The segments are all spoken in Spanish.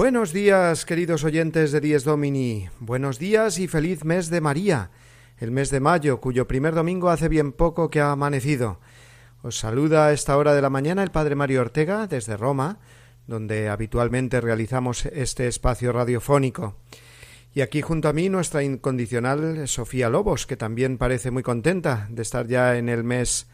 Buenos días, queridos oyentes de Dies Domini. Buenos días y feliz mes de María, el mes de mayo, cuyo primer domingo hace bien poco que ha amanecido. Os saluda a esta hora de la mañana el Padre Mario Ortega desde Roma, donde habitualmente realizamos este espacio radiofónico. Y aquí junto a mí nuestra incondicional Sofía Lobos, que también parece muy contenta de estar ya en el mes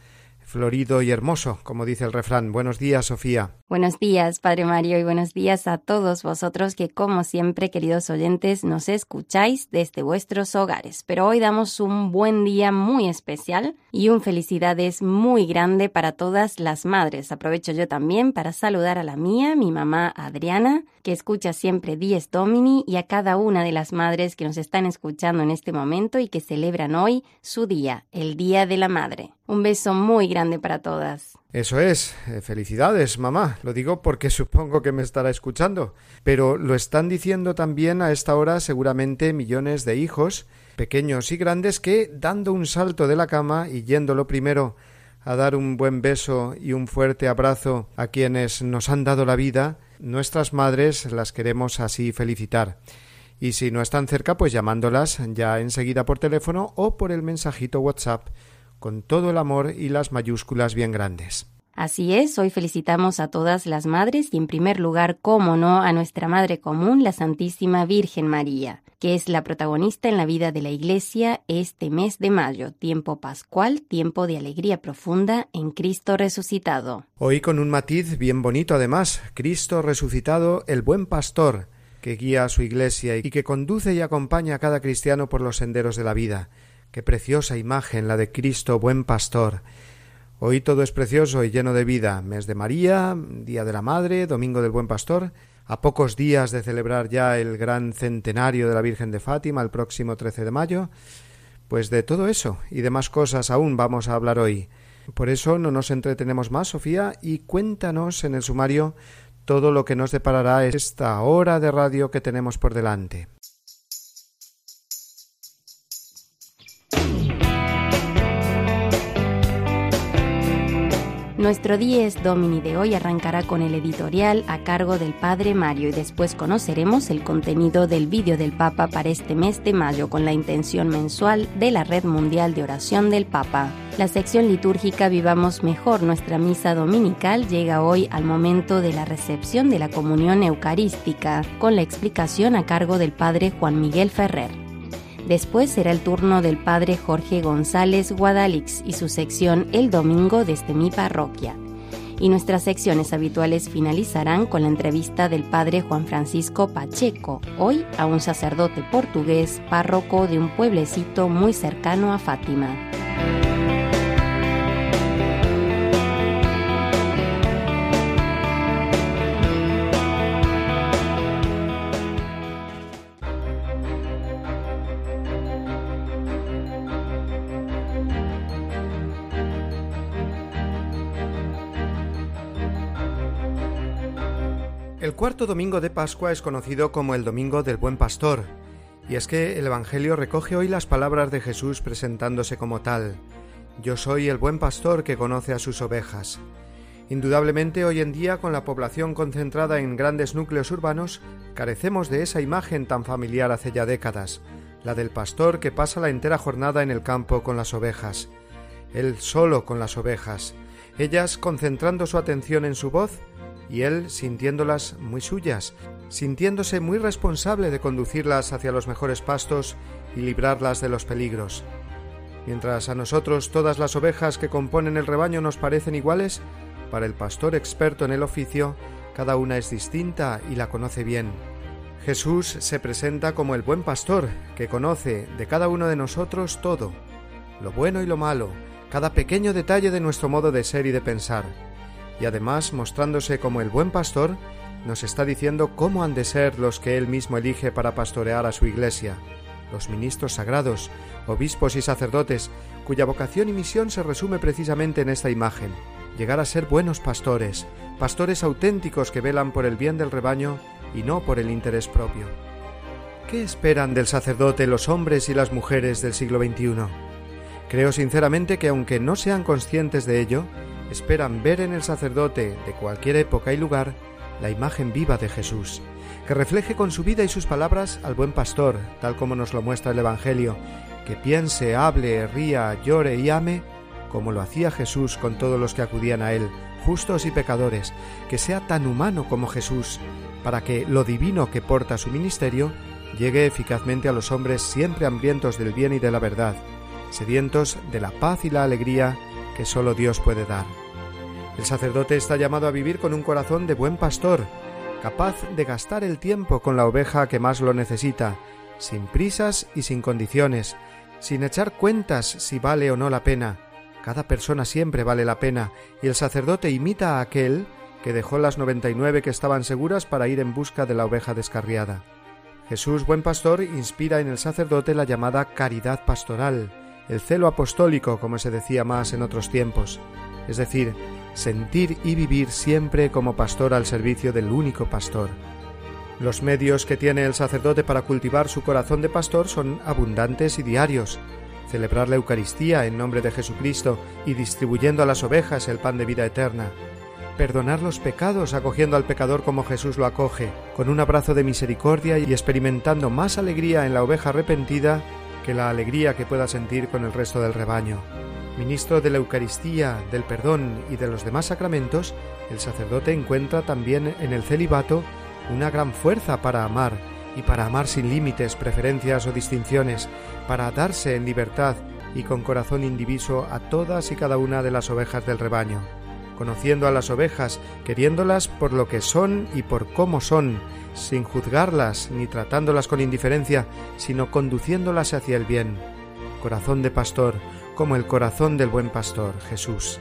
florido y hermoso, como dice el refrán. Buenos días, Sofía. Buenos días, Padre Mario, y buenos días a todos vosotros que, como siempre, queridos oyentes, nos escucháis desde vuestros hogares. Pero hoy damos un buen día muy especial y un felicidades muy grande para todas las madres. Aprovecho yo también para saludar a la mía, mi mamá Adriana, que escucha siempre Dies Domini, y a cada una de las madres que nos están escuchando en este momento y que celebran hoy su día, el Día de la Madre. Un beso muy grande para todas. Eso es. Eh, felicidades, mamá. Lo digo porque supongo que me estará escuchando. Pero lo están diciendo también a esta hora seguramente millones de hijos, pequeños y grandes, que, dando un salto de la cama y yéndolo primero a dar un buen beso y un fuerte abrazo a quienes nos han dado la vida, nuestras madres las queremos así felicitar. Y si no están cerca, pues llamándolas ya enseguida por teléfono o por el mensajito WhatsApp con todo el amor y las mayúsculas bien grandes. Así es, hoy felicitamos a todas las madres y en primer lugar, cómo no, a nuestra Madre Común, la Santísima Virgen María, que es la protagonista en la vida de la Iglesia este mes de mayo, tiempo pascual, tiempo de alegría profunda en Cristo resucitado. Hoy con un matiz bien bonito además, Cristo resucitado, el buen pastor, que guía a su Iglesia y que conduce y acompaña a cada cristiano por los senderos de la vida. Qué preciosa imagen la de Cristo buen pastor. Hoy todo es precioso y lleno de vida. Mes de María, Día de la Madre, Domingo del Buen Pastor, a pocos días de celebrar ya el gran centenario de la Virgen de Fátima, el próximo 13 de mayo. Pues de todo eso y de más cosas aún vamos a hablar hoy. Por eso no nos entretenemos más, Sofía, y cuéntanos en el sumario todo lo que nos deparará esta hora de radio que tenemos por delante. Nuestro Dies Domini de hoy arrancará con el editorial a cargo del Padre Mario y después conoceremos el contenido del vídeo del Papa para este mes de mayo con la intención mensual de la Red Mundial de Oración del Papa. La sección litúrgica Vivamos Mejor, nuestra misa dominical, llega hoy al momento de la recepción de la comunión eucarística, con la explicación a cargo del Padre Juan Miguel Ferrer. Después será el turno del padre Jorge González Guadalix y su sección El Domingo desde mi parroquia. Y nuestras secciones habituales finalizarán con la entrevista del padre Juan Francisco Pacheco, hoy a un sacerdote portugués párroco de un pueblecito muy cercano a Fátima. Cuarto domingo de Pascua es conocido como el Domingo del Buen Pastor, y es que el Evangelio recoge hoy las palabras de Jesús presentándose como tal. Yo soy el buen pastor que conoce a sus ovejas. Indudablemente hoy en día, con la población concentrada en grandes núcleos urbanos, carecemos de esa imagen tan familiar hace ya décadas, la del pastor que pasa la entera jornada en el campo con las ovejas, él solo con las ovejas, ellas concentrando su atención en su voz y él sintiéndolas muy suyas, sintiéndose muy responsable de conducirlas hacia los mejores pastos y librarlas de los peligros. Mientras a nosotros todas las ovejas que componen el rebaño nos parecen iguales, para el pastor experto en el oficio, cada una es distinta y la conoce bien. Jesús se presenta como el buen pastor, que conoce de cada uno de nosotros todo, lo bueno y lo malo, cada pequeño detalle de nuestro modo de ser y de pensar. Y además, mostrándose como el buen pastor, nos está diciendo cómo han de ser los que él mismo elige para pastorear a su iglesia, los ministros sagrados, obispos y sacerdotes, cuya vocación y misión se resume precisamente en esta imagen, llegar a ser buenos pastores, pastores auténticos que velan por el bien del rebaño y no por el interés propio. ¿Qué esperan del sacerdote los hombres y las mujeres del siglo XXI? Creo sinceramente que aunque no sean conscientes de ello, esperan ver en el sacerdote de cualquier época y lugar la imagen viva de Jesús, que refleje con su vida y sus palabras al buen pastor, tal como nos lo muestra el Evangelio, que piense, hable, ría, llore y ame, como lo hacía Jesús con todos los que acudían a él, justos y pecadores, que sea tan humano como Jesús, para que lo divino que porta su ministerio llegue eficazmente a los hombres siempre hambrientos del bien y de la verdad, sedientos de la paz y la alegría que sólo Dios puede dar. El sacerdote está llamado a vivir con un corazón de buen pastor, capaz de gastar el tiempo con la oveja que más lo necesita, sin prisas y sin condiciones, sin echar cuentas si vale o no la pena. Cada persona siempre vale la pena, y el sacerdote imita a aquel que dejó las noventa y nueve que estaban seguras para ir en busca de la oveja descarriada. Jesús, buen pastor, inspira en el sacerdote la llamada caridad pastoral, el celo apostólico, como se decía más en otros tiempos, es decir, sentir y vivir siempre como pastor al servicio del único pastor. Los medios que tiene el sacerdote para cultivar su corazón de pastor son abundantes y diarios. Celebrar la Eucaristía en nombre de Jesucristo y distribuyendo a las ovejas el pan de vida eterna. Perdonar los pecados acogiendo al pecador como Jesús lo acoge, con un abrazo de misericordia y experimentando más alegría en la oveja arrepentida que la alegría que pueda sentir con el resto del rebaño. Ministro de la Eucaristía, del perdón y de los demás sacramentos, el sacerdote encuentra también en el celibato una gran fuerza para amar y para amar sin límites, preferencias o distinciones, para darse en libertad y con corazón indiviso a todas y cada una de las ovejas del rebaño, conociendo a las ovejas, queriéndolas por lo que son y por cómo son, sin juzgarlas ni tratándolas con indiferencia, sino conduciéndolas hacia el bien. Corazón de pastor, como el corazón del buen pastor, Jesús.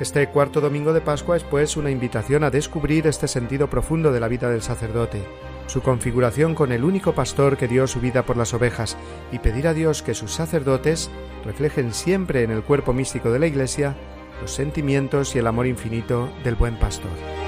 Este cuarto domingo de Pascua es pues una invitación a descubrir este sentido profundo de la vida del sacerdote, su configuración con el único pastor que dio su vida por las ovejas y pedir a Dios que sus sacerdotes reflejen siempre en el cuerpo místico de la Iglesia los sentimientos y el amor infinito del buen pastor.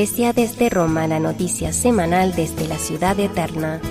Desde Roma, la noticia semanal desde la ciudad eterna.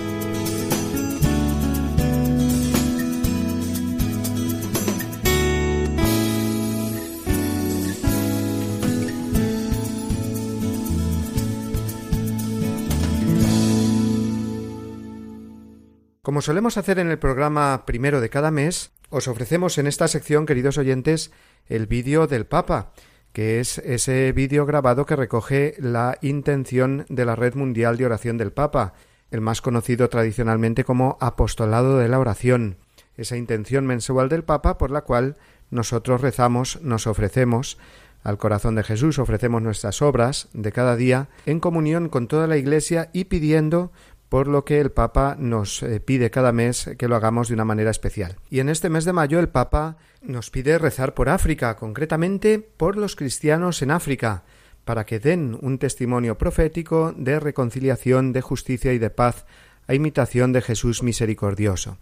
Como solemos hacer en el programa primero de cada mes, os ofrecemos en esta sección, queridos oyentes, el vídeo del Papa, que es ese vídeo grabado que recoge la intención de la Red Mundial de Oración del Papa, el más conocido tradicionalmente como Apostolado de la Oración, esa intención mensual del Papa por la cual nosotros rezamos, nos ofrecemos al corazón de Jesús, ofrecemos nuestras obras de cada día en comunión con toda la Iglesia y pidiendo por lo que el Papa nos eh, pide cada mes que lo hagamos de una manera especial. Y en este mes de mayo el Papa nos pide rezar por África, concretamente por los cristianos en África, para que den un testimonio profético de reconciliación, de justicia y de paz a imitación de Jesús misericordioso.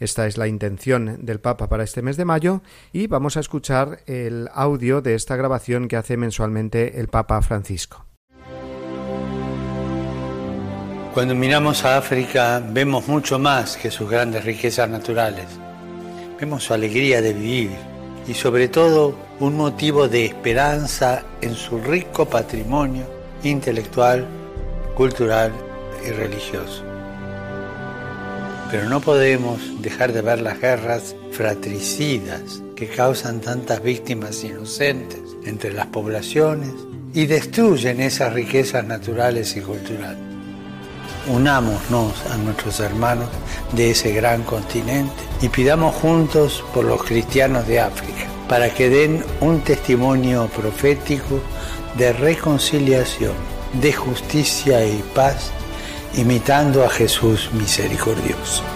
Esta es la intención del Papa para este mes de mayo y vamos a escuchar el audio de esta grabación que hace mensualmente el Papa Francisco. Cuando miramos a África vemos mucho más que sus grandes riquezas naturales. Vemos su alegría de vivir y sobre todo un motivo de esperanza en su rico patrimonio intelectual, cultural y religioso. Pero no podemos dejar de ver las guerras fratricidas que causan tantas víctimas inocentes entre las poblaciones y destruyen esas riquezas naturales y culturales. Unámonos a nuestros hermanos de ese gran continente y pidamos juntos por los cristianos de África para que den un testimonio profético de reconciliación, de justicia y paz imitando a Jesús misericordioso.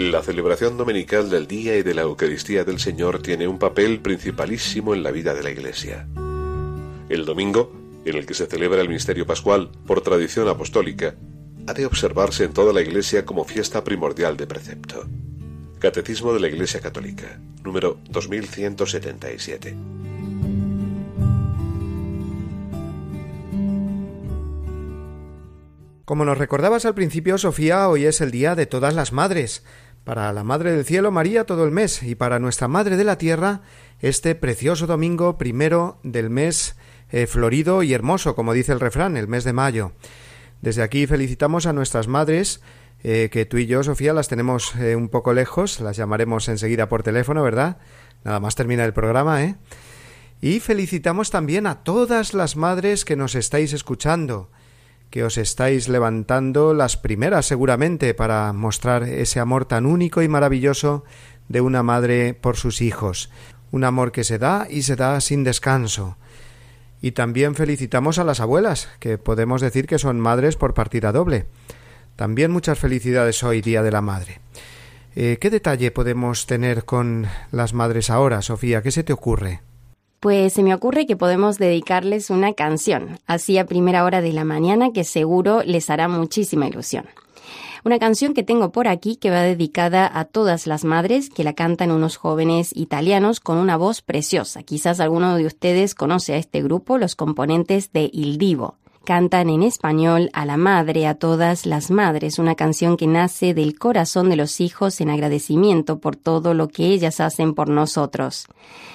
La celebración dominical del Día y de la Eucaristía del Señor tiene un papel principalísimo en la vida de la Iglesia. El domingo, en el que se celebra el misterio pascual por tradición apostólica, ha de observarse en toda la Iglesia como fiesta primordial de precepto. Catecismo de la Iglesia Católica, número 2177. Como nos recordabas al principio, Sofía, hoy es el Día de todas las Madres para la Madre del Cielo María todo el mes y para nuestra Madre de la Tierra este precioso domingo primero del mes eh, florido y hermoso, como dice el refrán, el mes de mayo. Desde aquí felicitamos a nuestras madres, eh, que tú y yo, Sofía, las tenemos eh, un poco lejos, las llamaremos enseguida por teléfono, ¿verdad? Nada más termina el programa, ¿eh? Y felicitamos también a todas las madres que nos estáis escuchando, que os estáis levantando las primeras seguramente para mostrar ese amor tan único y maravilloso de una madre por sus hijos, un amor que se da y se da sin descanso. Y también felicitamos a las abuelas, que podemos decir que son madres por partida doble. También muchas felicidades hoy, Día de la Madre. Eh, ¿Qué detalle podemos tener con las madres ahora, Sofía? ¿Qué se te ocurre? Pues se me ocurre que podemos dedicarles una canción, así a primera hora de la mañana, que seguro les hará muchísima ilusión. Una canción que tengo por aquí que va dedicada a todas las madres que la cantan unos jóvenes italianos con una voz preciosa. Quizás alguno de ustedes conoce a este grupo, los componentes de Il Divo cantan en español a la madre, a todas las madres, una canción que nace del corazón de los hijos en agradecimiento por todo lo que ellas hacen por nosotros.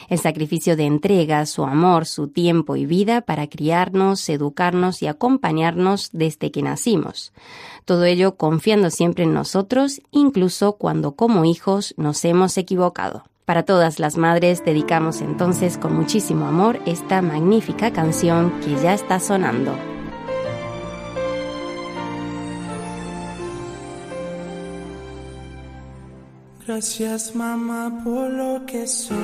El sacrificio de entrega, su amor, su tiempo y vida para criarnos, educarnos y acompañarnos desde que nacimos. Todo ello confiando siempre en nosotros, incluso cuando como hijos nos hemos equivocado. Para todas las madres dedicamos entonces con muchísimo amor esta magnífica canción que ya está sonando. Gracias mamá por lo que soy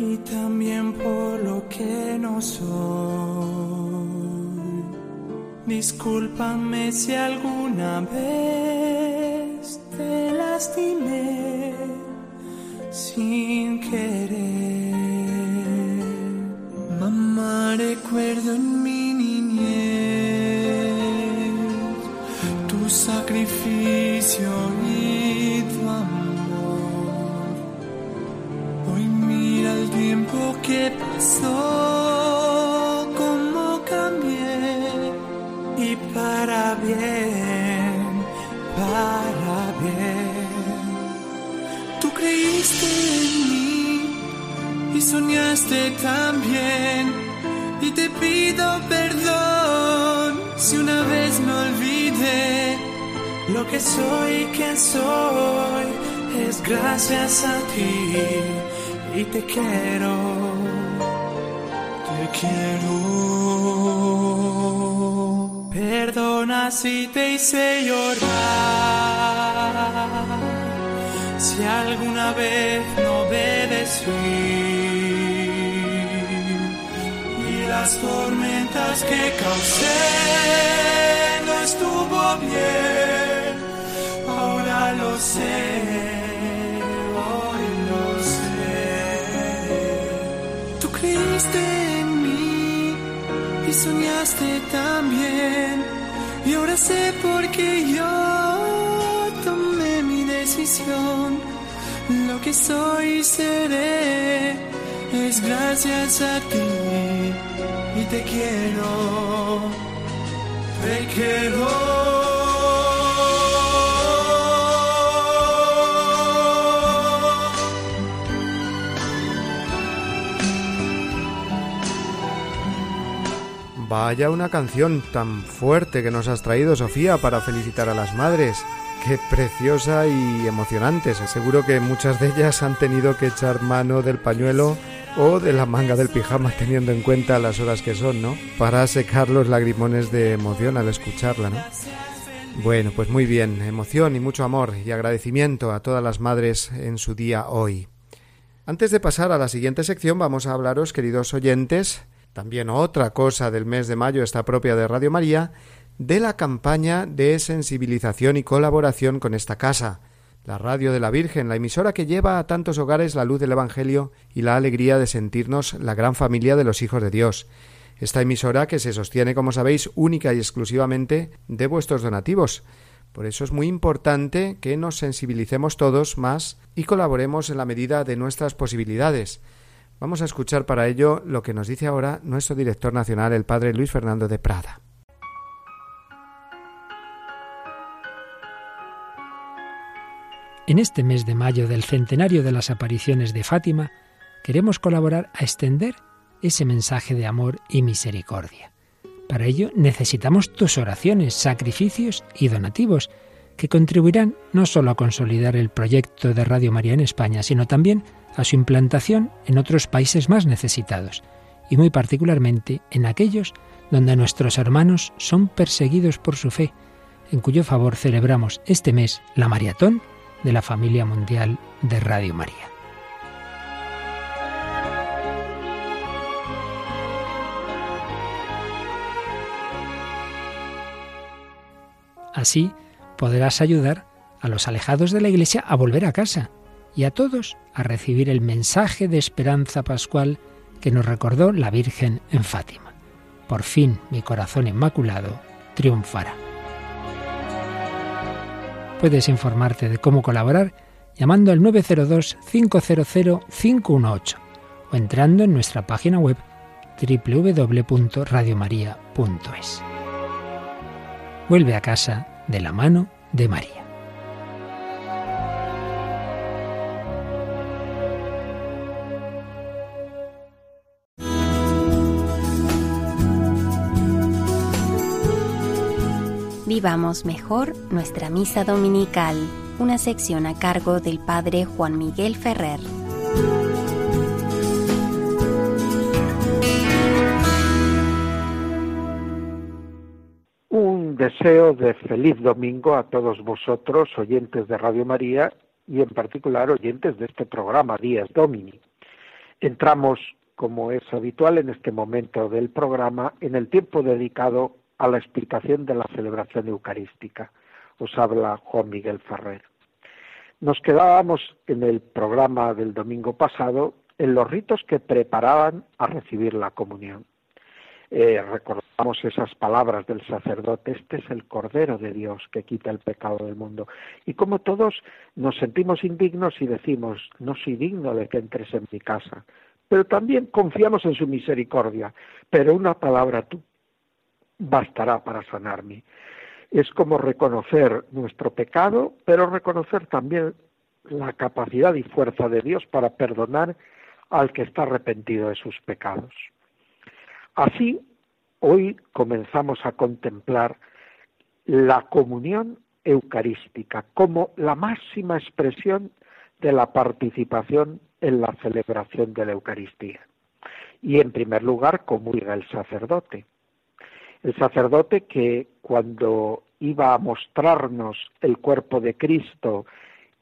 y también por lo que no soy. Discúlpame si alguna vez te lastimé sin querer. Mamá, recuerdo en mi sacrificio y tu amor. Hoy mira el tiempo que pasó, cómo cambié y para bien, para bien. Tú creíste en mí y soñaste también y te pido perdón si una vez me olvidé lo que soy, quien soy, es gracias a ti y te quiero, te quiero. Perdona si te hice llorar, si alguna vez no obedecí las tormentas que causé no estuvo bien, ahora lo sé, hoy lo sé. Tú creíste en mí y soñaste también, y ahora sé por qué yo tomé mi decisión, lo que soy seré es gracias a ti y te quiero, te quiero. Vaya una canción tan fuerte que nos has traído, Sofía, para felicitar a las madres. Qué preciosa y emocionante. Seguro que muchas de ellas han tenido que echar mano del pañuelo o de la manga del pijama teniendo en cuenta las horas que son, ¿no? Para secar los lagrimones de emoción al escucharla, ¿no? Bueno, pues muy bien, emoción y mucho amor y agradecimiento a todas las madres en su día hoy. Antes de pasar a la siguiente sección vamos a hablaros, queridos oyentes, también otra cosa del mes de mayo está propia de Radio María, de la campaña de sensibilización y colaboración con esta casa, la radio de la Virgen, la emisora que lleva a tantos hogares la luz del Evangelio y la alegría de sentirnos la gran familia de los hijos de Dios. Esta emisora que se sostiene, como sabéis, única y exclusivamente de vuestros donativos. Por eso es muy importante que nos sensibilicemos todos más y colaboremos en la medida de nuestras posibilidades. Vamos a escuchar para ello lo que nos dice ahora nuestro director nacional, el padre Luis Fernando de Prada. En este mes de mayo del centenario de las apariciones de Fátima, queremos colaborar a extender ese mensaje de amor y misericordia. Para ello necesitamos tus oraciones, sacrificios y donativos, que contribuirán no solo a consolidar el proyecto de Radio María en España, sino también a su implantación en otros países más necesitados, y muy particularmente en aquellos donde nuestros hermanos son perseguidos por su fe, en cuyo favor celebramos este mes la maratón de la familia mundial de Radio María. Así podrás ayudar a los alejados de la Iglesia a volver a casa y a todos a recibir el mensaje de esperanza pascual que nos recordó la Virgen en Fátima. Por fin mi corazón inmaculado triunfará. Puedes informarte de cómo colaborar llamando al 902-500-518 o entrando en nuestra página web www.radiomaria.es. Vuelve a casa de la mano de María. Vivamos mejor nuestra misa dominical, una sección a cargo del Padre Juan Miguel Ferrer. Un deseo de feliz domingo a todos vosotros, oyentes de Radio María y en particular oyentes de este programa Días Domini. Entramos, como es habitual en este momento del programa, en el tiempo dedicado a la explicación de la celebración eucarística. Os habla Juan Miguel Ferrer. Nos quedábamos en el programa del domingo pasado en los ritos que preparaban a recibir la comunión. Eh, recordamos esas palabras del sacerdote, este es el Cordero de Dios que quita el pecado del mundo. Y como todos nos sentimos indignos y decimos, no soy digno de que entres en mi casa, pero también confiamos en su misericordia, pero una palabra tú bastará para sanarme. Es como reconocer nuestro pecado, pero reconocer también la capacidad y fuerza de Dios para perdonar al que está arrepentido de sus pecados. Así, hoy comenzamos a contemplar la comunión eucarística como la máxima expresión de la participación en la celebración de la Eucaristía. Y en primer lugar comulga el sacerdote el sacerdote que cuando iba a mostrarnos el cuerpo de Cristo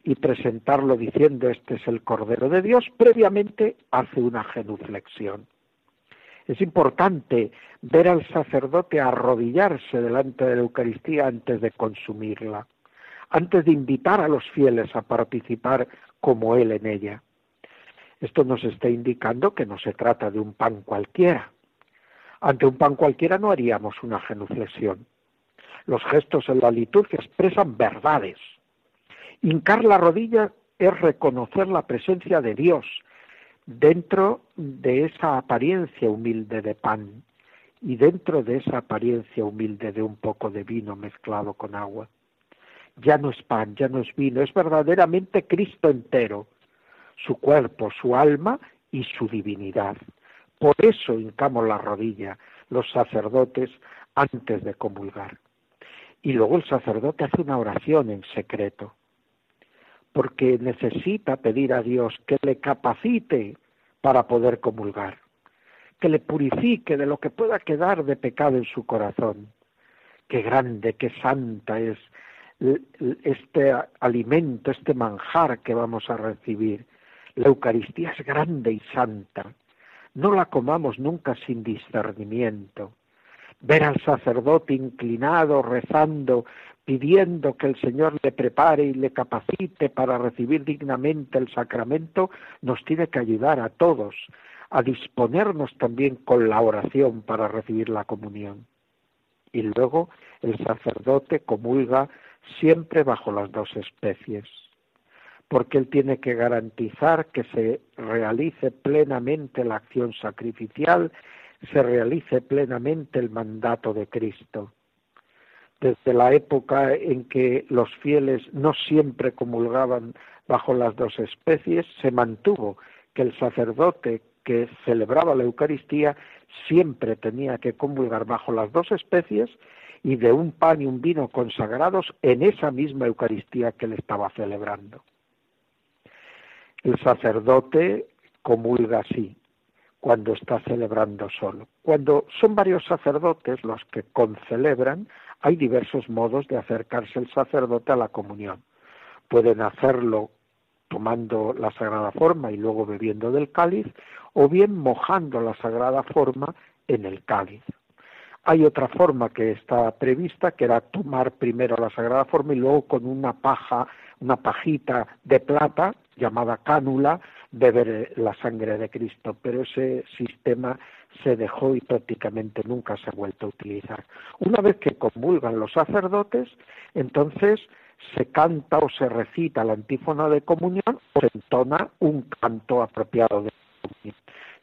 y presentarlo diciendo este es el Cordero de Dios, previamente hace una genuflexión. Es importante ver al sacerdote arrodillarse delante de la Eucaristía antes de consumirla, antes de invitar a los fieles a participar como él en ella. Esto nos está indicando que no se trata de un pan cualquiera. Ante un pan cualquiera no haríamos una genuflexión. Los gestos en la liturgia expresan verdades. Hincar la rodilla es reconocer la presencia de Dios dentro de esa apariencia humilde de pan y dentro de esa apariencia humilde de un poco de vino mezclado con agua. Ya no es pan, ya no es vino, es verdaderamente Cristo entero, su cuerpo, su alma y su divinidad. Por eso hincamos la rodilla los sacerdotes antes de comulgar. Y luego el sacerdote hace una oración en secreto porque necesita pedir a Dios que le capacite para poder comulgar, que le purifique de lo que pueda quedar de pecado en su corazón. Qué grande, qué santa es este alimento, este manjar que vamos a recibir. La Eucaristía es grande y santa. No la comamos nunca sin discernimiento. Ver al sacerdote inclinado, rezando, pidiendo que el Señor le prepare y le capacite para recibir dignamente el sacramento, nos tiene que ayudar a todos a disponernos también con la oración para recibir la comunión. Y luego el sacerdote comulga siempre bajo las dos especies, porque él tiene que garantizar que se realice plenamente la acción sacrificial, se realice plenamente el mandato de Cristo desde la época en que los fieles no siempre comulgaban bajo las dos especies, se mantuvo que el sacerdote que celebraba la Eucaristía siempre tenía que comulgar bajo las dos especies y de un pan y un vino consagrados en esa misma Eucaristía que le estaba celebrando. El sacerdote comulga así, cuando está celebrando solo. Cuando son varios sacerdotes los que concelebran, hay diversos modos de acercarse el sacerdote a la comunión. Pueden hacerlo tomando la sagrada forma y luego bebiendo del cáliz, o bien mojando la sagrada forma en el cáliz. Hay otra forma que está prevista, que era tomar primero la sagrada forma y luego con una paja, una pajita de plata llamada cánula, beber la sangre de Cristo, pero ese sistema se dejó y prácticamente nunca se ha vuelto a utilizar. Una vez que comulgan los sacerdotes, entonces se canta o se recita la antífona de comunión o se entona un canto apropiado de comunión.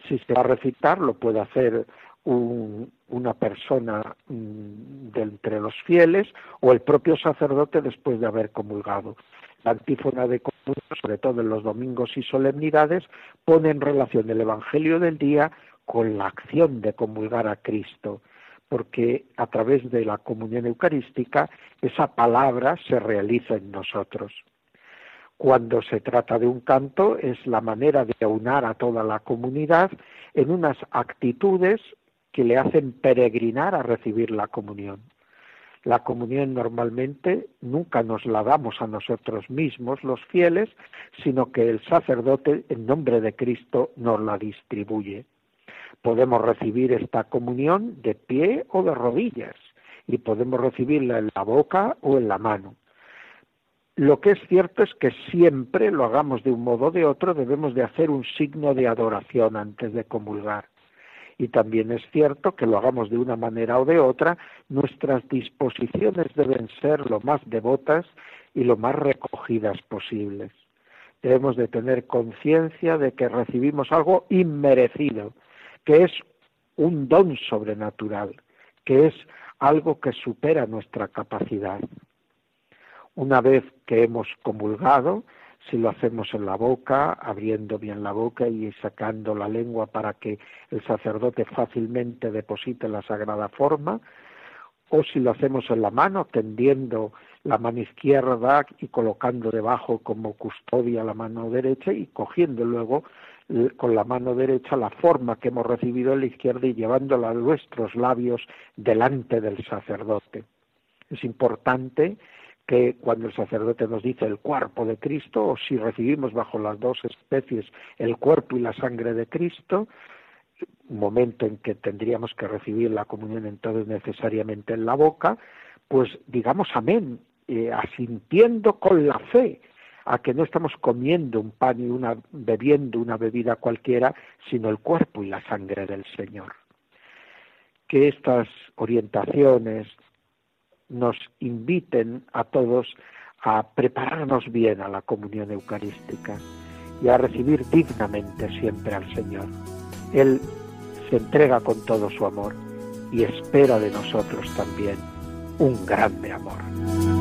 Si se va a recitar, lo puede hacer una persona mm, de entre los fieles o el propio sacerdote después de haber comulgado. La antífona de comunión, sobre todo en los domingos y solemnidades, pone en relación el Evangelio del día con la acción de comulgar a Cristo, porque a través de la comunión eucarística esa palabra se realiza en nosotros. Cuando se trata de un canto es la manera de aunar a toda la comunidad en unas actitudes que le hacen peregrinar a recibir la comunión. La comunión normalmente nunca nos la damos a nosotros mismos, los fieles, sino que el sacerdote, en nombre de Cristo, nos la distribuye podemos recibir esta comunión de pie o de rodillas y podemos recibirla en la boca o en la mano. Lo que es cierto es que siempre lo hagamos de un modo o de otro, debemos de hacer un signo de adoración antes de comulgar. Y también es cierto que lo hagamos de una manera o de otra, nuestras disposiciones deben ser lo más devotas y lo más recogidas posibles. Debemos de tener conciencia de que recibimos algo inmerecido, que es un don sobrenatural, que es algo que supera nuestra capacidad. Una vez que hemos comulgado, si lo hacemos en la boca, abriendo bien la boca y sacando la lengua para que el sacerdote fácilmente deposite la sagrada forma, o si lo hacemos en la mano, tendiendo la mano izquierda y colocando debajo como custodia la mano derecha y cogiendo luego con la mano derecha la forma que hemos recibido en la izquierda y llevándola a nuestros labios delante del sacerdote. Es importante que cuando el sacerdote nos dice el cuerpo de Cristo, o si recibimos bajo las dos especies el cuerpo y la sangre de Cristo, momento en que tendríamos que recibir la comunión entonces necesariamente en la boca, pues digamos amén, eh, asintiendo con la fe a que no estamos comiendo un pan y una bebiendo una bebida cualquiera, sino el cuerpo y la sangre del Señor. Que estas orientaciones nos inviten a todos a prepararnos bien a la comunión eucarística y a recibir dignamente siempre al Señor. Él se entrega con todo su amor y espera de nosotros también un grande amor.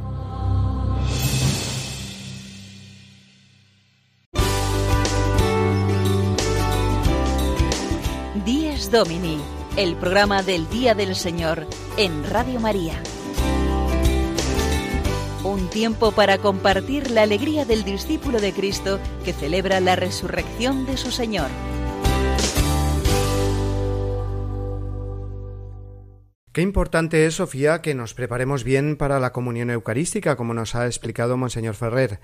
Domini, el programa del Día del Señor en Radio María. Un tiempo para compartir la alegría del discípulo de Cristo que celebra la resurrección de su Señor. Qué importante es, Sofía, que nos preparemos bien para la comunión eucarística, como nos ha explicado Monseñor Ferrer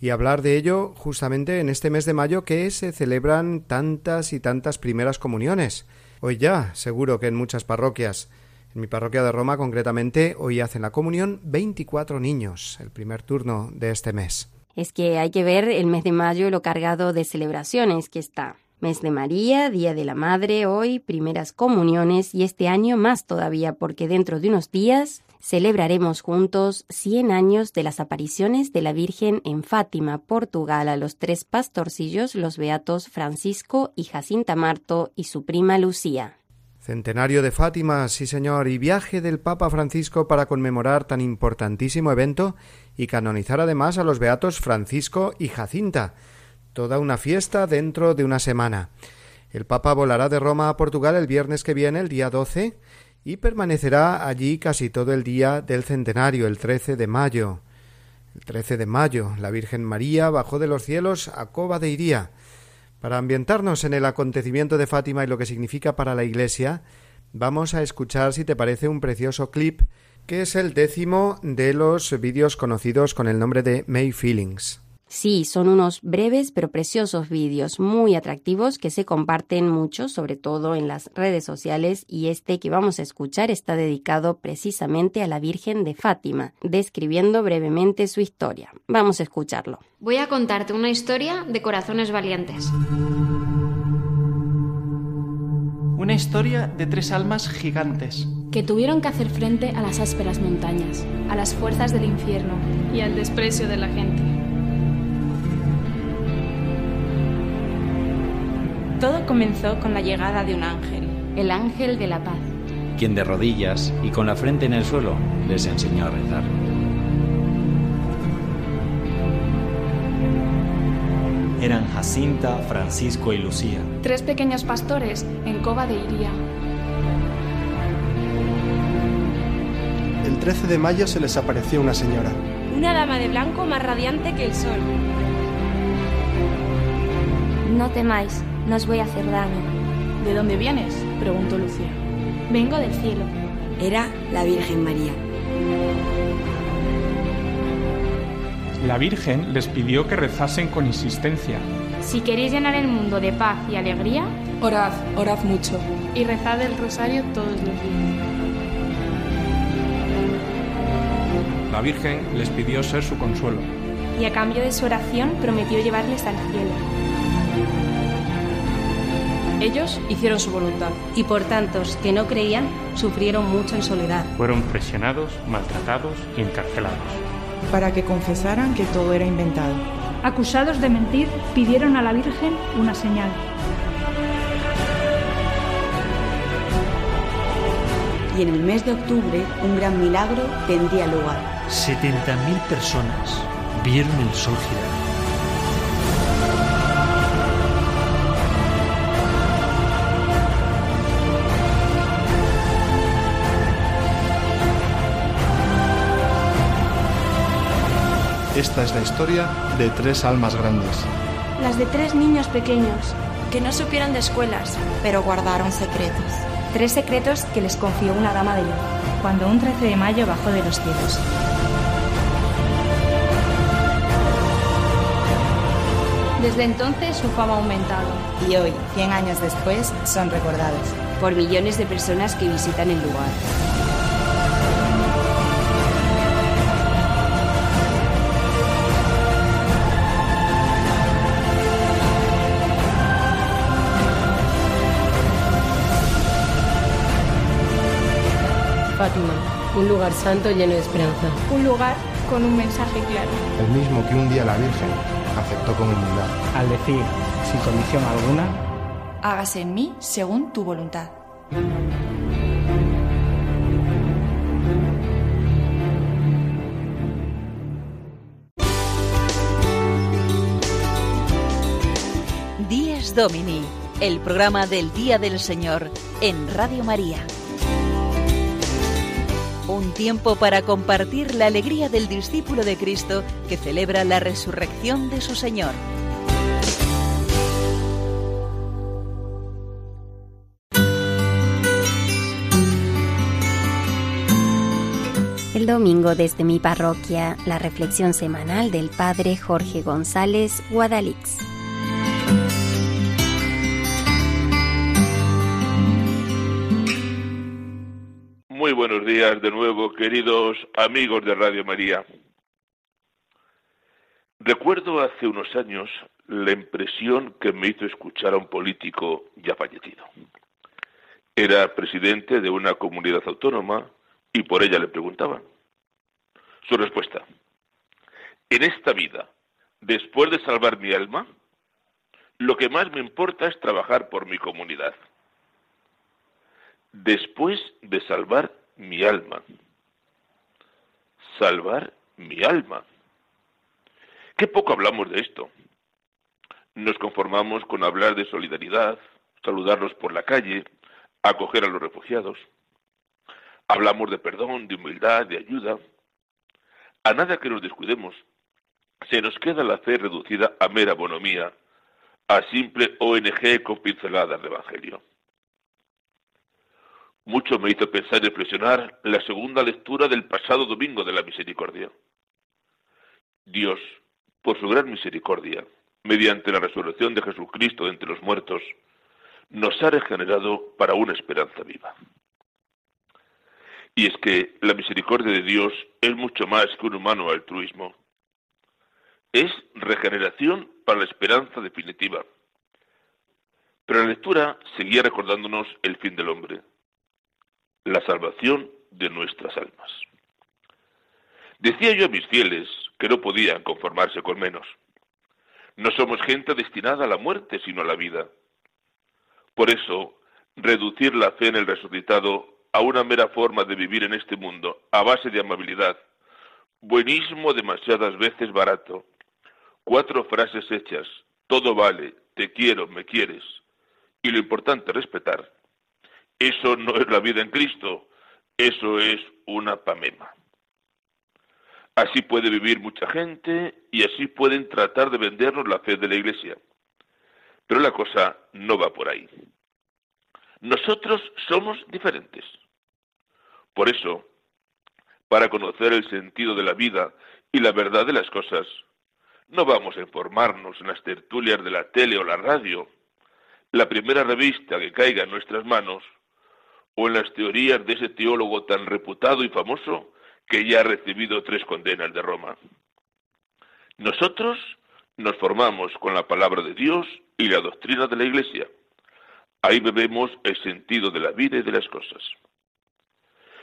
y hablar de ello justamente en este mes de mayo que se celebran tantas y tantas primeras comuniones. Hoy ya, seguro que en muchas parroquias. En mi parroquia de Roma, concretamente, hoy hacen la comunión 24 niños, el primer turno de este mes. Es que hay que ver el mes de mayo lo cargado de celebraciones que está. Mes de María, Día de la Madre, hoy primeras comuniones y este año más todavía porque dentro de unos días celebraremos juntos 100 años de las apariciones de la Virgen en Fátima, Portugal, a los tres pastorcillos, los beatos Francisco y Jacinta Marto y su prima Lucía. Centenario de Fátima, sí señor, y viaje del Papa Francisco para conmemorar tan importantísimo evento y canonizar además a los beatos Francisco y Jacinta. Toda una fiesta dentro de una semana. El Papa volará de Roma a Portugal el viernes que viene, el día 12, y permanecerá allí casi todo el día del centenario, el 13 de mayo. El 13 de mayo, la Virgen María bajó de los cielos a Cova de Iría. Para ambientarnos en el acontecimiento de Fátima y lo que significa para la Iglesia, vamos a escuchar, si te parece, un precioso clip que es el décimo de los vídeos conocidos con el nombre de May Feelings. Sí, son unos breves pero preciosos vídeos muy atractivos que se comparten mucho, sobre todo en las redes sociales, y este que vamos a escuchar está dedicado precisamente a la Virgen de Fátima, describiendo brevemente su historia. Vamos a escucharlo. Voy a contarte una historia de corazones valientes. Una historia de tres almas gigantes. Que tuvieron que hacer frente a las ásperas montañas, a las fuerzas del infierno y al desprecio de la gente Todo comenzó con la llegada de un ángel, el ángel de la paz, quien de rodillas y con la frente en el suelo les enseñó a rezar. Eran Jacinta, Francisco y Lucía. Tres pequeños pastores en Cova de Iría. El 13 de mayo se les apareció una señora. Una dama de blanco más radiante que el sol. No temáis, no os voy a hacer daño. ¿De dónde vienes? preguntó Lucía. Vengo del cielo. Era la Virgen María. La Virgen les pidió que rezasen con insistencia. Si queréis llenar el mundo de paz y alegría, orad, orad mucho. y rezad el rosario todos los días. La Virgen les pidió ser su consuelo. Y a cambio de su oración prometió llevarles al cielo. Ellos hicieron su voluntad. Y por tantos que no creían, sufrieron mucho en soledad. Fueron presionados, maltratados y encarcelados. Para que confesaran que todo era inventado. Acusados de mentir, pidieron a la Virgen una señal. Y en el mes de octubre un gran milagro tendría lugar. 70.000 personas vieron el sol girar. Esta es la historia de tres almas grandes. Las de tres niños pequeños. Que no supieron de escuelas, pero guardaron secretos. Tres secretos que les confió una dama de luz, cuando un 13 de mayo bajó de los cielos. Desde entonces su fama ha aumentado. Y hoy, 100 años después, son recordados. Por millones de personas que visitan el lugar. Fátima, un lugar santo lleno de esperanza. Un lugar con un mensaje claro. El mismo que un día la Virgen aceptó con humildad. Al decir, sin condición alguna, hágase en mí según tu voluntad. Días Domini, el programa del Día del Señor en Radio María. Un tiempo para compartir la alegría del discípulo de Cristo que celebra la resurrección de su Señor. El domingo desde mi parroquia, la reflexión semanal del Padre Jorge González Guadalix. Muy buenos días de nuevo, queridos amigos de Radio María. Recuerdo hace unos años la impresión que me hizo escuchar a un político ya fallecido. Era presidente de una comunidad autónoma y por ella le preguntaban. Su respuesta, en esta vida, después de salvar mi alma, lo que más me importa es trabajar por mi comunidad. Después de salvar mi alma. Salvar mi alma. Qué poco hablamos de esto. Nos conformamos con hablar de solidaridad, saludarlos por la calle, acoger a los refugiados. Hablamos de perdón, de humildad, de ayuda. A nada que nos descuidemos, se nos queda la fe reducida a mera bonomía, a simple ONG con pinceladas de evangelio. Mucho me hizo pensar y reflexionar la segunda lectura del pasado domingo de la misericordia. Dios, por su gran misericordia, mediante la resurrección de Jesucristo de entre los muertos, nos ha regenerado para una esperanza viva. Y es que la misericordia de Dios es mucho más que un humano altruismo. Es regeneración para la esperanza definitiva. Pero la lectura seguía recordándonos el fin del hombre la salvación de nuestras almas. Decía yo a mis fieles que no podían conformarse con menos. No somos gente destinada a la muerte, sino a la vida. Por eso, reducir la fe en el resucitado a una mera forma de vivir en este mundo, a base de amabilidad, buenismo demasiadas veces barato, cuatro frases hechas, todo vale, te quiero, me quieres, y lo importante respetar, eso no es la vida en Cristo, eso es una pamema. Así puede vivir mucha gente y así pueden tratar de vendernos la fe de la Iglesia. Pero la cosa no va por ahí. Nosotros somos diferentes. Por eso, para conocer el sentido de la vida y la verdad de las cosas, no vamos a informarnos en las tertulias de la tele o la radio, la primera revista que caiga en nuestras manos o en las teorías de ese teólogo tan reputado y famoso que ya ha recibido tres condenas de Roma. Nosotros nos formamos con la palabra de Dios y la doctrina de la Iglesia. Ahí bebemos el sentido de la vida y de las cosas.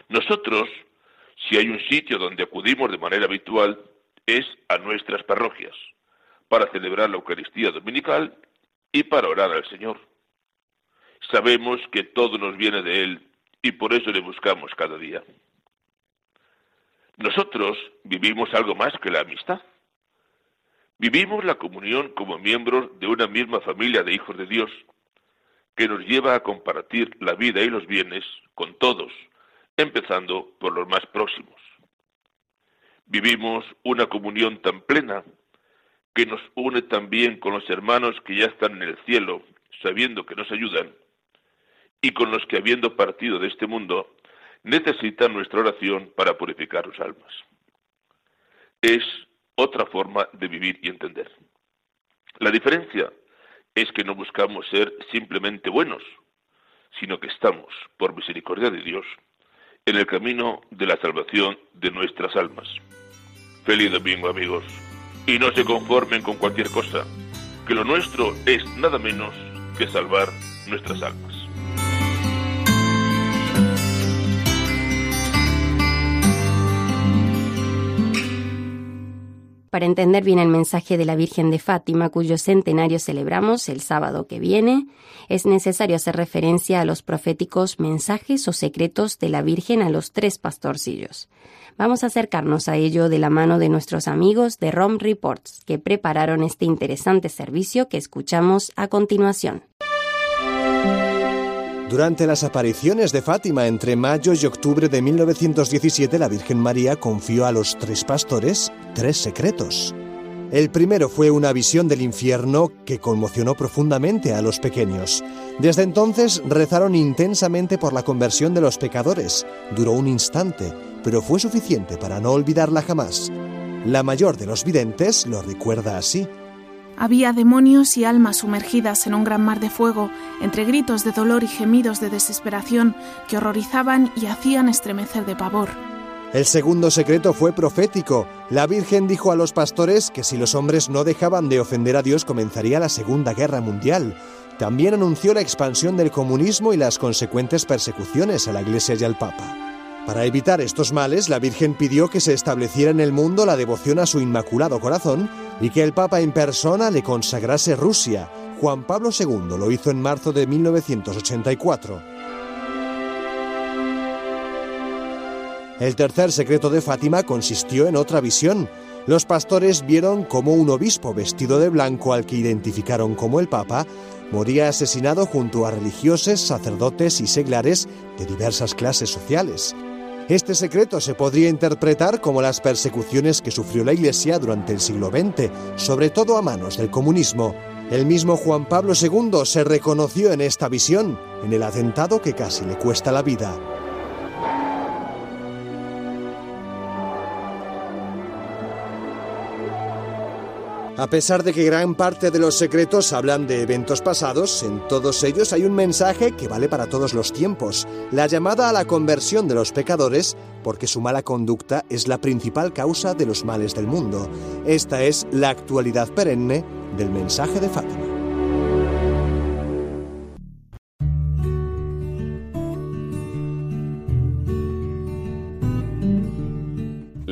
Nosotros, si hay un sitio donde acudimos de manera habitual, es a nuestras parroquias, para celebrar la Eucaristía Dominical y para orar al Señor. Sabemos que todo nos viene de Él y por eso le buscamos cada día. Nosotros vivimos algo más que la amistad. Vivimos la comunión como miembros de una misma familia de hijos de Dios, que nos lleva a compartir la vida y los bienes con todos, empezando por los más próximos. Vivimos una comunión tan plena que nos une también con los hermanos que ya están en el cielo, sabiendo que nos ayudan, y con los que habiendo partido de este mundo, necesitan nuestra oración para purificar sus almas. Es otra forma de vivir y entender. La diferencia es que no buscamos ser simplemente buenos, sino que estamos, por misericordia de Dios, en el camino de la salvación de nuestras almas. Feliz domingo amigos, y no se conformen con cualquier cosa, que lo nuestro es nada menos que salvar nuestras almas. Para entender bien el mensaje de la Virgen de Fátima, cuyo centenario celebramos el sábado que viene, es necesario hacer referencia a los proféticos mensajes o secretos de la Virgen a los tres pastorcillos. Vamos a acercarnos a ello de la mano de nuestros amigos de Rom Reports, que prepararon este interesante servicio que escuchamos a continuación. Durante las apariciones de Fátima entre mayo y octubre de 1917, la Virgen María confió a los tres pastores tres secretos. El primero fue una visión del infierno que conmocionó profundamente a los pequeños. Desde entonces rezaron intensamente por la conversión de los pecadores. Duró un instante, pero fue suficiente para no olvidarla jamás. La mayor de los videntes lo recuerda así. Había demonios y almas sumergidas en un gran mar de fuego, entre gritos de dolor y gemidos de desesperación que horrorizaban y hacían estremecer de pavor. El segundo secreto fue profético. La Virgen dijo a los pastores que si los hombres no dejaban de ofender a Dios comenzaría la Segunda Guerra Mundial. También anunció la expansión del comunismo y las consecuentes persecuciones a la Iglesia y al Papa. Para evitar estos males, la Virgen pidió que se estableciera en el mundo la devoción a su Inmaculado Corazón y que el Papa en persona le consagrase Rusia. Juan Pablo II lo hizo en marzo de 1984. El tercer secreto de Fátima consistió en otra visión. Los pastores vieron cómo un obispo vestido de blanco al que identificaron como el Papa moría asesinado junto a religiosos, sacerdotes y seglares de diversas clases sociales. Este secreto se podría interpretar como las persecuciones que sufrió la Iglesia durante el siglo XX, sobre todo a manos del comunismo. El mismo Juan Pablo II se reconoció en esta visión, en el atentado que casi le cuesta la vida. A pesar de que gran parte de los secretos hablan de eventos pasados, en todos ellos hay un mensaje que vale para todos los tiempos, la llamada a la conversión de los pecadores, porque su mala conducta es la principal causa de los males del mundo. Esta es la actualidad perenne del mensaje de Fátima.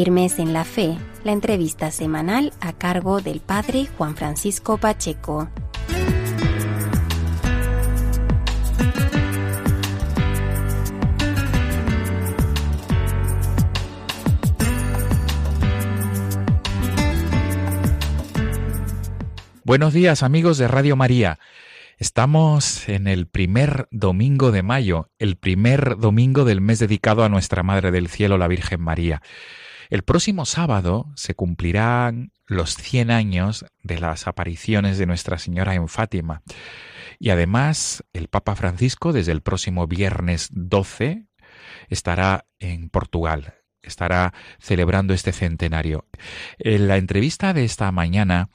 Firmes en la Fe, la entrevista semanal a cargo del Padre Juan Francisco Pacheco. Buenos días amigos de Radio María. Estamos en el primer domingo de mayo, el primer domingo del mes dedicado a nuestra Madre del Cielo, la Virgen María. El próximo sábado se cumplirán los 100 años de las apariciones de Nuestra Señora en Fátima. Y además, el Papa Francisco, desde el próximo viernes 12, estará en Portugal, estará celebrando este centenario. En la entrevista de esta mañana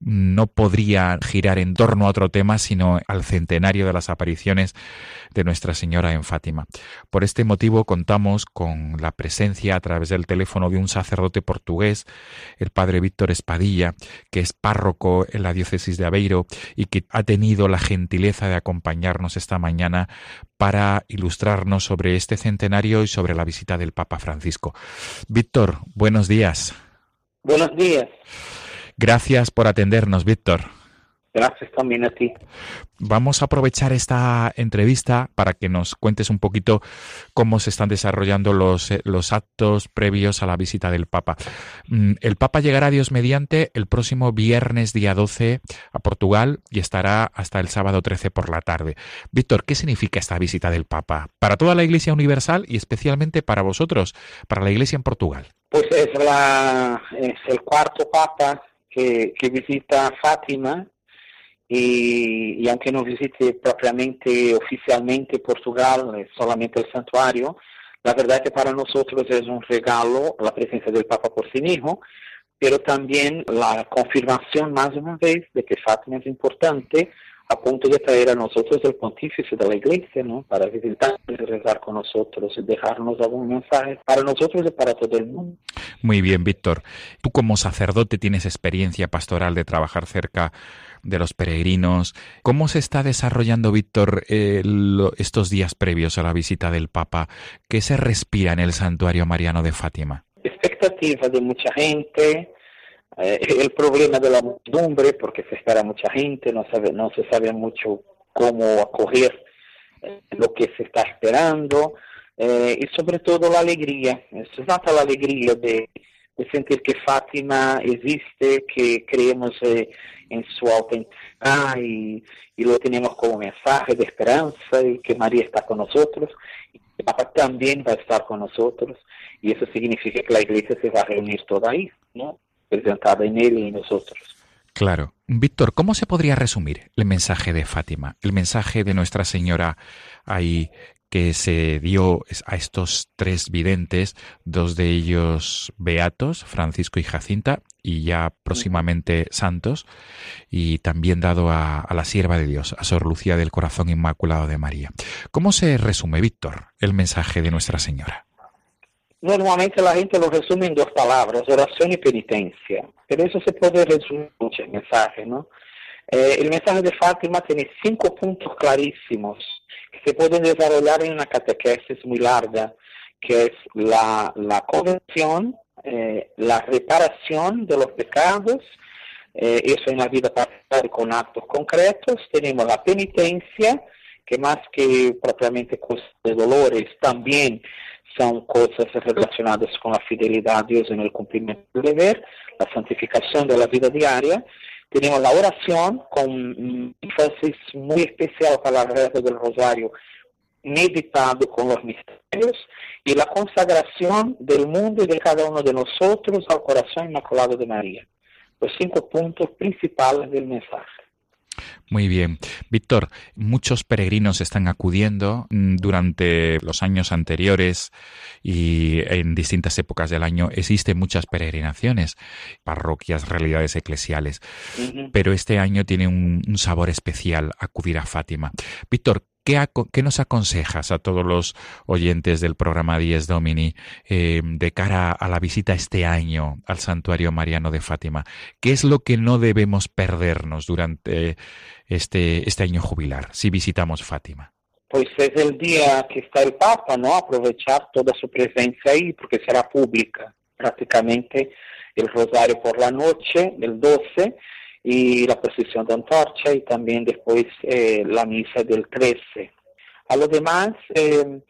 no podría girar en torno a otro tema sino al centenario de las apariciones de Nuestra Señora en Fátima. Por este motivo contamos con la presencia a través del teléfono de un sacerdote portugués, el padre Víctor Espadilla, que es párroco en la diócesis de Aveiro y que ha tenido la gentileza de acompañarnos esta mañana para ilustrarnos sobre este centenario y sobre la visita del Papa Francisco. Víctor, buenos días. Buenos días. Gracias por atendernos, Víctor. Gracias también a ti. Vamos a aprovechar esta entrevista para que nos cuentes un poquito cómo se están desarrollando los, eh, los actos previos a la visita del Papa. Mm, el Papa llegará, Dios mediante, el próximo viernes día 12 a Portugal y estará hasta el sábado 13 por la tarde. Víctor, ¿qué significa esta visita del Papa para toda la Iglesia Universal y especialmente para vosotros, para la Iglesia en Portugal? Pues es, la, es el cuarto Papa que, visita Fátima y, aunque no visite propiamente, oficialmente Portugal, es solamente el santuario, la verdad que para nosotros es un regalo la presencia del Papa por sí mismo, pero también la confirmación más una vez de que Fátima es importante a punto de traer a nosotros el pontífice de la iglesia, ¿no? Para visitar y rezar con nosotros y dejarnos algún mensaje para nosotros y para todo el mundo. Muy bien, Víctor. Tú como sacerdote tienes experiencia pastoral de trabajar cerca de los peregrinos. ¿Cómo se está desarrollando, Víctor, eh, estos días previos a la visita del Papa? ¿Qué se respira en el santuario mariano de Fátima? Expectativa de mucha gente, eh, el problema de la muchedumbre, porque se espera mucha gente, no, sabe, no se sabe mucho cómo acoger eh, lo que se está esperando, eh, y sobre todo la alegría, es nota la alegría de, sentir que Fátima existe, que creemos eh, en su autenticidad y, lo tenemos como mensaje de esperanza y que María está con nosotros y que Papa también va a estar con nosotros y eso significa que la iglesia se va a reunir toda ahí, ¿no? Presentada en él y en nosotros. Claro. Víctor, ¿cómo se podría resumir el mensaje de Fátima, el mensaje de Nuestra Señora ahí que se dio a estos tres videntes, dos de ellos beatos, Francisco y Jacinta, y ya próximamente santos, y también dado a, a, la sierva de Dios, a Sor Lucía del Corazón Inmaculado de María. ¿Cómo se resume, Víctor, el mensaje de Nuestra Señora? Normalmente la gente lo resume en dos palabras, oración y penitencia, pero eso se puede resumir mucho el mensaje, ¿no? Eh, el mensaje de Fátima tiene cinco puntos clarísimos que se pueden desarrollar en una catequesis muy larga, que es la, la convención, eh, la reparación de los pecados, eh, eso en la vida particular con actos concretos, tenemos la penitencia, que más que propiamente cosas de dolores, también son cosas relacionadas con la fidelidad a Dios en el cumplimiento del deber, la santificación de la vida diaria. Tenemos la oración con énfasis muy especial para la rezo del rosario, meditado con los misterios, y la consagración del mundo y de cada uno de nosotros al corazón inmaculado de María. Los cinco puntos principales del mensaje. Muy bien. Víctor, muchos peregrinos están acudiendo mm, durante los años anteriores y en distintas épocas del año. Existen muchas peregrinaciones, parroquias, realidades eclesiales, pero este año tiene un, un sabor especial acudir a Fátima. Víctor, ¿qué, nos aconsejas a todos los oyentes del programa Dies Domini eh, de cara a la visita este año al Santuario Mariano de Fátima? ¿Qué es lo que no debemos perdernos durante este, este año jubilar si visitamos Fátima? Pues es el día que está el Papa, ¿no? Aprovechar toda su presencia ahí porque será pública prácticamente el rosario por la noche, el 12, y la procesión de antorcha y también después eh, la misa del 13. A lo demás, eh,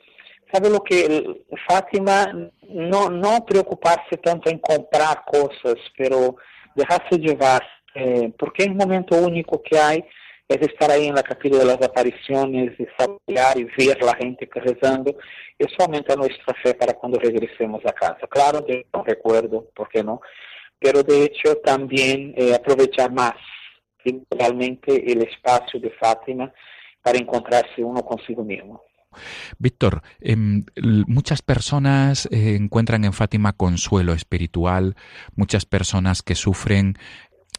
¿sabe lo que Fátima? No, preocuparse tanto en comprar cosas, pero dejarse llevar, eh, porque un momento único que hay es estar ahí en la capilla de las apariciones, y saborear y ver la gente rezando, eso aumenta nuestra fe para cuando regresemos a casa. Claro, de no recuerdo, ¿por qué no? Pero de hecho también eh, aprovechar más realmente el espacio de Fátima para encontrarse uno consigo mismo. Víctor, em, muchas personas eh, encuentran en Fátima consuelo espiritual, muchas personas que sufren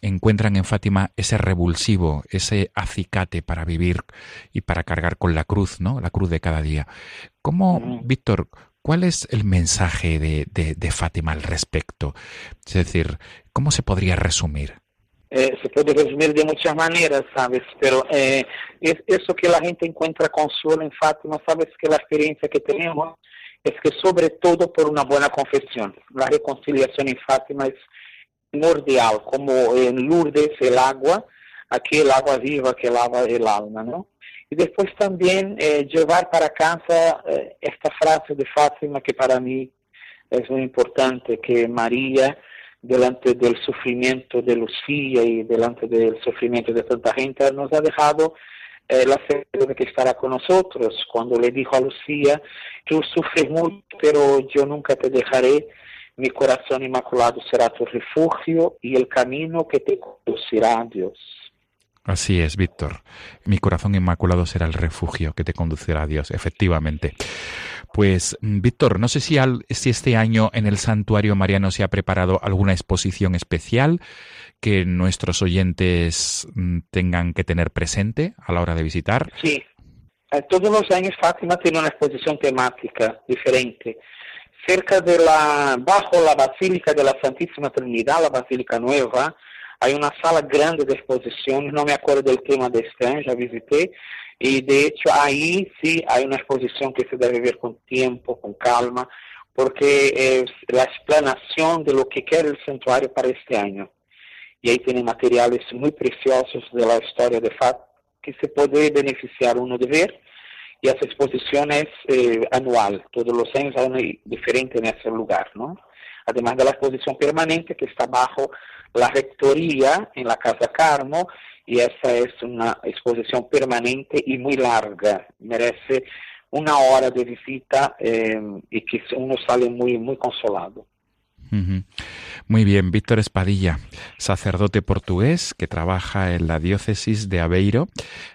encuentran en Fátima ese revulsivo, ese acicate para vivir y para cargar con la cruz, ¿no? La cruz de cada día. ¿Cómo, Víctor, ¿Cuál es el mensaje de, de, Fátima al respecto? Es decir, ¿cómo se podría resumir? Eh, se puede resumir de muchas maneras, ¿sabes? Pero eh, es eso que la gente encuentra consuelo en Fátima, ¿sabes? Que la experiencia que tenemos es que sobre todo por una buena confesión. La reconciliación en Fátima es primordial, como en Lourdes el agua, aquí el agua viva que lava el alma, ¿no? Y después también eh, llevar para casa eh, esta frase de Fátima que para mí es muy importante, que María, delante del sufrimiento de Lucía y delante del sufrimiento de tanta gente, nos ha dejado eh, la certeza de que estará con nosotros. Cuando le dijo a Lucía, tú sufres mucho, pero yo nunca te dejaré, mi corazón inmaculado será tu refugio y el camino que te conducirá a Dios. Así es, Víctor. Mi corazón inmaculado será el refugio que te conducirá a Dios, efectivamente. Pues, mm, Víctor, no sé si, si este año en el Santuario Mariano se ha preparado alguna exposición especial que nuestros oyentes mm, tengan que tener presente a la hora de visitar. Sí, eh, todos los años Fátima tiene una exposición temática diferente. Cerca de la, bajo la Basílica de la Santísima Trinidad, la Basílica Nueva, hay una sala grande de exposiciones, no me acuerdo del tema de este año, ya visité, y de hecho ahí sí hay una exposición que se debe ver con tiempo, con calma, porque es la explanación de lo que quiere el santuario para este año. Y ahí tiene materiales muy preciosos de la historia de FAT que se puede beneficiar uno de ver. Y esa exposición es eh, anual, todos los años hay una diferente en ese lugar, ¿no? Además de la exposición permanente que está bajo la rectoría en la Casa Carmo y esa es una exposición permanente y muy larga. Merece una hora de visita eh, y que uno sale muy, muy consolado. Muy bien, Víctor Espadilla, sacerdote portugués que trabaja en la diócesis de Aveiro.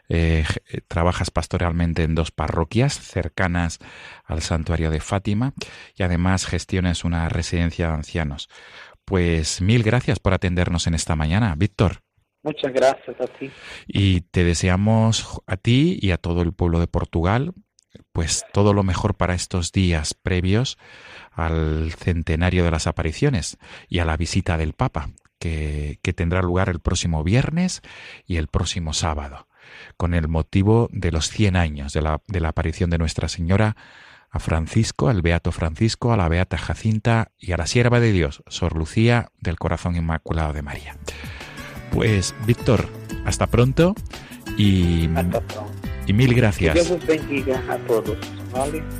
Eh, trabajas pastoralmente en dos parroquias cercanas al santuario de Fátima y además gestionas una residencia de ancianos. Pues mil gracias por atendernos en esta mañana, Víctor. Muchas gracias a ti. Y te deseamos a ti y a todo el pueblo de Portugal, pues todo lo mejor para estos días previos al centenario de las apariciones y a la visita del Papa, que, que tendrá lugar el próximo viernes y el próximo sábado, con el motivo de los 100 años de la, de la aparición de Nuestra Señora a Francisco, al Beato Francisco, a la Beata Jacinta y a la Sierva de Dios, Sor Lucía del Corazón Inmaculado de María. Pues, Víctor, hasta pronto y, y mil gracias. Que Dios bendiga a todos.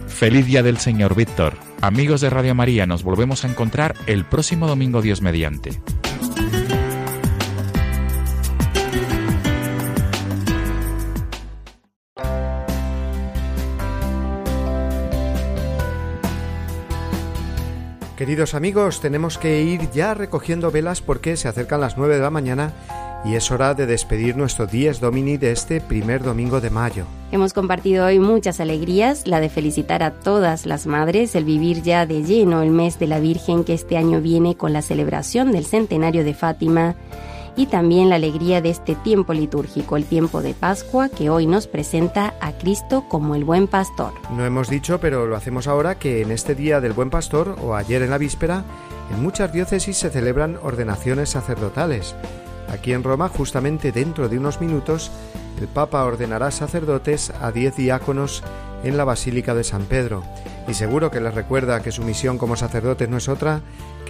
Feliz Día del Señor, Víctor. Amigos de Radio María, nos volvemos a encontrar el próximo domingo Dios mediante. Queridos amigos, tenemos que ir ya recogiendo velas porque se acercan las 9 de la mañana y es hora de despedir nuestro Dies Domini de este primer domingo de mayo. Hemos compartido hoy muchas alegrías, la de felicitar a todas las madres, el vivir ya de lleno el mes de la Virgen que este año viene con la celebración del centenario de Fátima y también la alegría de este tiempo litúrgico, el tiempo de Pascua, que hoy nos presenta a Cristo como el buen pastor. No hemos dicho, pero lo hacemos ahora, que en este día del buen pastor, o ayer en la víspera, en muchas diócesis se celebran ordenaciones sacerdotales. Aquí en Roma, justamente dentro de unos minutos, el Papa ordenará sacerdotes a diez diáconos en la Basílica de San Pedro, y seguro que les recuerda que su misión como sacerdotes no es otra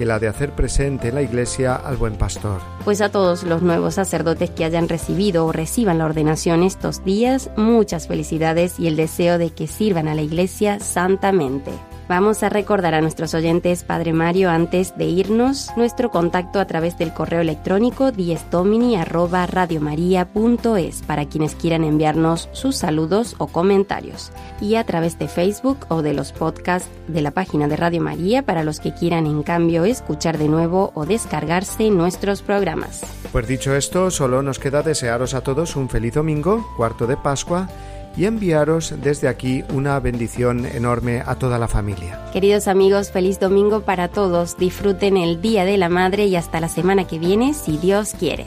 que la de hacer presente en la Iglesia al buen pastor. Pues a todos los nuevos sacerdotes que hayan recibido o reciban la ordenación estos días, muchas felicidades y el deseo de que sirvan a la Iglesia santamente. Vamos a recordar a nuestros oyentes, Padre Mario, antes de irnos, nuestro contacto a través del correo electrónico diestomini@radiomaria.es para quienes quieran enviarnos sus saludos o comentarios y a través de Facebook o de los podcasts de la página de Radio María para los que quieran en cambio escuchar de nuevo o descargarse nuestros programas. Pues dicho esto, solo nos queda desearos a todos un feliz domingo, cuarto de Pascua y enviaros desde aquí una bendición enorme a toda la familia. Queridos amigos, feliz domingo para todos. Disfruten el Día de la Madre y hasta la semana que viene, si Dios quiere.